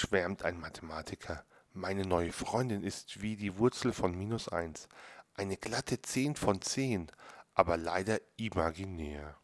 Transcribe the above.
schwärmt ein Mathematiker. Meine neue Freundin ist wie die Wurzel von minus eins. Eine glatte Zehn von zehn, aber leider imaginär.